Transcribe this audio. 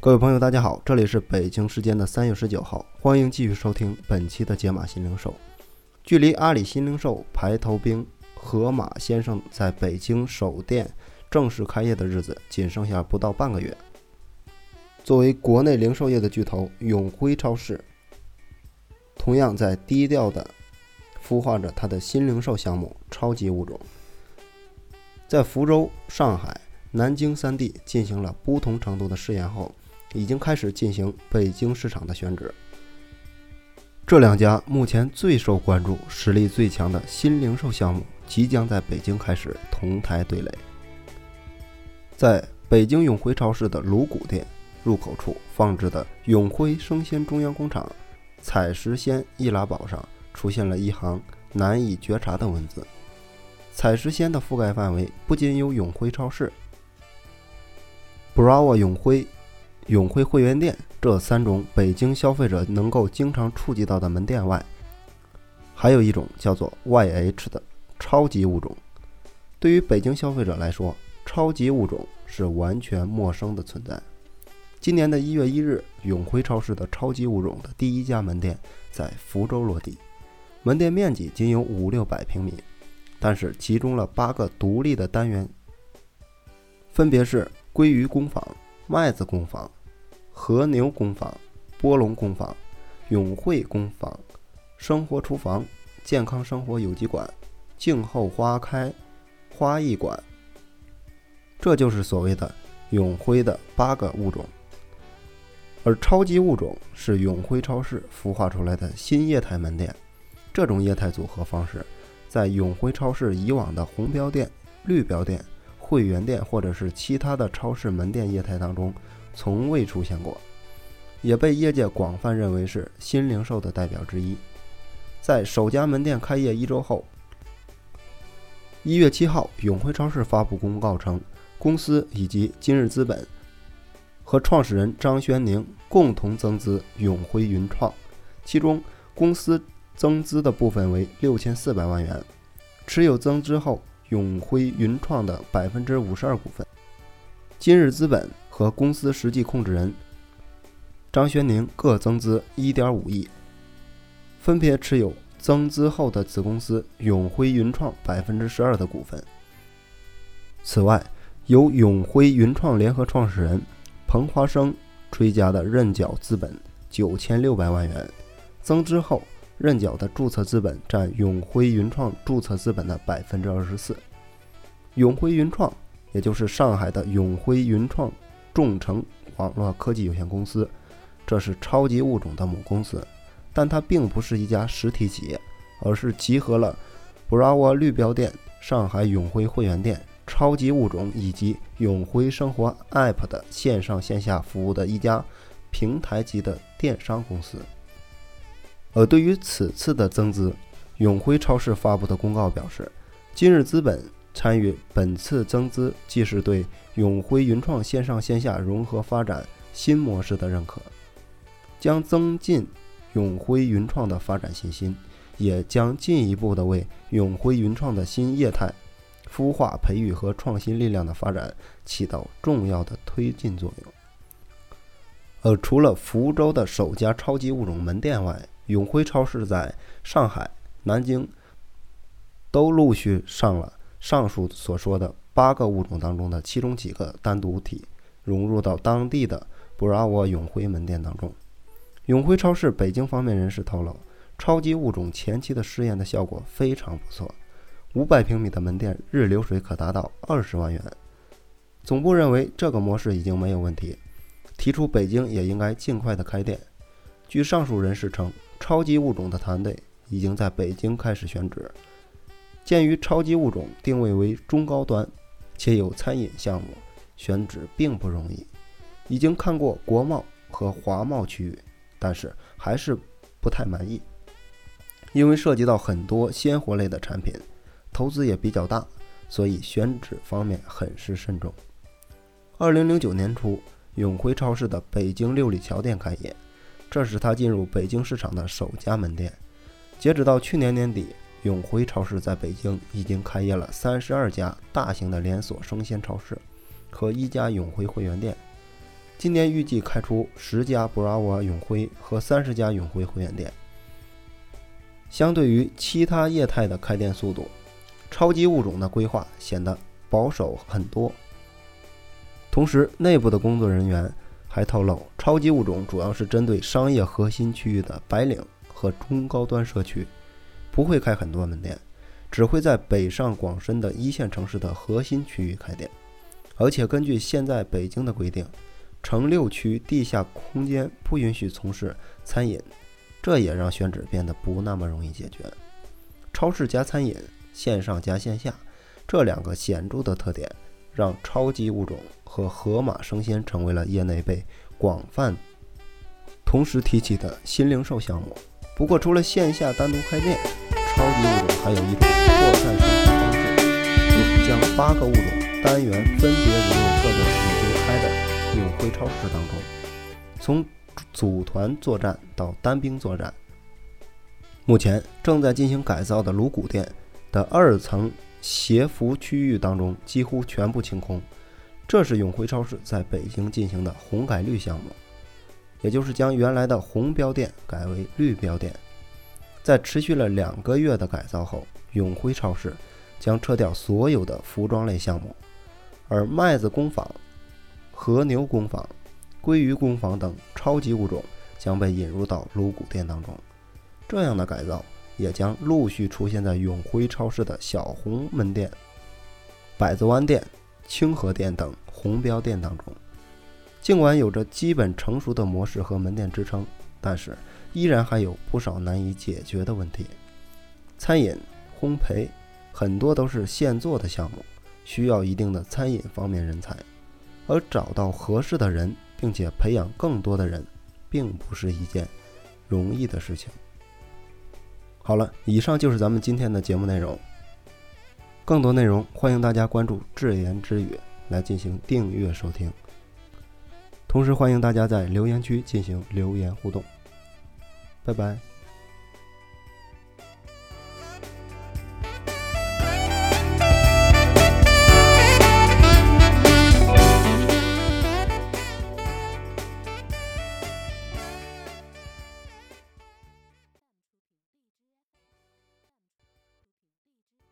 各位朋友，大家好，这里是北京时间的三月十九号，欢迎继续收听本期的解码新零售。距离阿里新零售排头兵河马先生在北京首店正式开业的日子，仅剩下不到半个月。作为国内零售业的巨头，永辉超市同样在低调的孵化着它的新零售项目——超级物种。在福州、上海、南京三地进行了不同程度的试验后，已经开始进行北京市场的选址。这两家目前最受关注、实力最强的新零售项目，即将在北京开始同台对垒。在北京永辉超市的鲁谷店入口处放置的永辉生鲜中央工厂采石鲜易拉宝上，出现了一行难以觉察的文字。采石鲜的覆盖范围不仅有永辉超市、Bravo 永辉、永辉会员店这三种北京消费者能够经常触及到的门店外，还有一种叫做 YH 的超级物种。对于北京消费者来说，超级物种是完全陌生的存在。今年的一月一日，永辉超市的超级物种的第一家门店在福州落地，门店面积仅有五六百平米。但是集中了八个独立的单元，分别是鲑鱼工坊、麦子工坊、和牛工坊、波龙工坊、永汇工坊、生活厨房、健康生活有机馆、静候花开花艺馆。这就是所谓的永辉的八个物种。而超级物种是永辉超市孵化出来的新业态门店，这种业态组合方式。在永辉超市以往的红标店、绿标店、会员店或者是其他的超市门店业态当中，从未出现过，也被业界广泛认为是新零售的代表之一。在首家门店开业一周后，一月七号，永辉超市发布公告称，公司以及今日资本和创始人张轩宁共同增资永辉云创，其中公司。增资的部分为六千四百万元，持有增资后永辉云创的百分之五十二股份。今日资本和公司实际控制人张轩宁各增资一点五亿，分别持有增资后的子公司永辉云创百分之十二的股份。此外，由永辉云创联合创始人彭华生追加的认缴资本九千六百万元，增资后。认缴的注册资本占永辉云创注册资本的百分之二十四。永辉云创，也就是上海的永辉云创众诚网络科技有限公司，这是超级物种的母公司，但它并不是一家实体企业，而是集合了 Bravo 绿标店、上海永辉会员店、超级物种以及永辉生活 App 的线上线下服务的一家平台级的电商公司。而对于此次的增资，永辉超市发布的公告表示，今日资本参与本次增资，既是对永辉云创线上线下融合发展新模式的认可，将增进永辉云创的发展信心，也将进一步的为永辉云创的新业态孵化、培育和创新力量的发展起到重要的推进作用。而除了福州的首家超级物种门店外，永辉超市在上海、南京都陆续上了上述所说的八个物种当中的其中几个单独体，融入到当地的 Bravo 永辉门店当中。永辉超市北京方面人士透露，超级物种前期的试验的效果非常不错，五百平米的门店日流水可达到二十万元。总部认为这个模式已经没有问题，提出北京也应该尽快的开店。据上述人士称。超级物种的团队已经在北京开始选址。鉴于超级物种定位为中高端，且有餐饮项目，选址并不容易。已经看过国贸和华贸区域，但是还是不太满意，因为涉及到很多鲜活类的产品，投资也比较大，所以选址方面很是慎重。二零零九年初，永辉超市的北京六里桥店开业。这是他进入北京市场的首家门店。截止到去年年底，永辉超市在北京已经开业了三十二家大型的连锁生鲜超市和一家永辉会员店。今年预计开出十家 Bravo 永辉和三十家永辉会员店。相对于其他业态的开店速度，超级物种的规划显得保守很多。同时，内部的工作人员还透露，超级物种主要是针对商业核心区域的白领和中高端社区，不会开很多门店，只会在北上广深的一线城市的核心区域开店。而且，根据现在北京的规定，城六区地下空间不允许从事餐饮。这也让选址变得不那么容易解决。超市加餐饮，线上加线下，这两个显著的特点，让超级物种和盒马生鲜成为了业内被广泛同时提起的新零售项目。不过，除了线下单独开店，超级物种还有一种扩散生产方式，就是将八个物种单元分别融入各个已经开的永辉超市当中，从。组团作战到单兵作战，目前正在进行改造的鲁谷店的二层鞋服区域当中几乎全部清空。这是永辉超市在北京进行的红改绿项目，也就是将原来的红标店改为绿标店。在持续了两个月的改造后，永辉超市将撤掉所有的服装类项目，而麦子工坊、和牛工坊。鲑鱼工坊等超级物种将被引入到鲁谷店当中，这样的改造也将陆续出现在永辉超市的小红门店、百子湾店、清河店等红标店当中。尽管有着基本成熟的模式和门店支撑，但是依然还有不少难以解决的问题。餐饮、烘焙很多都是现做的项目，需要一定的餐饮方面人才，而找到合适的人。并且培养更多的人，并不是一件容易的事情。好了，以上就是咱们今天的节目内容。更多内容，欢迎大家关注“智言之语”来进行订阅收听。同时，欢迎大家在留言区进行留言互动。拜拜。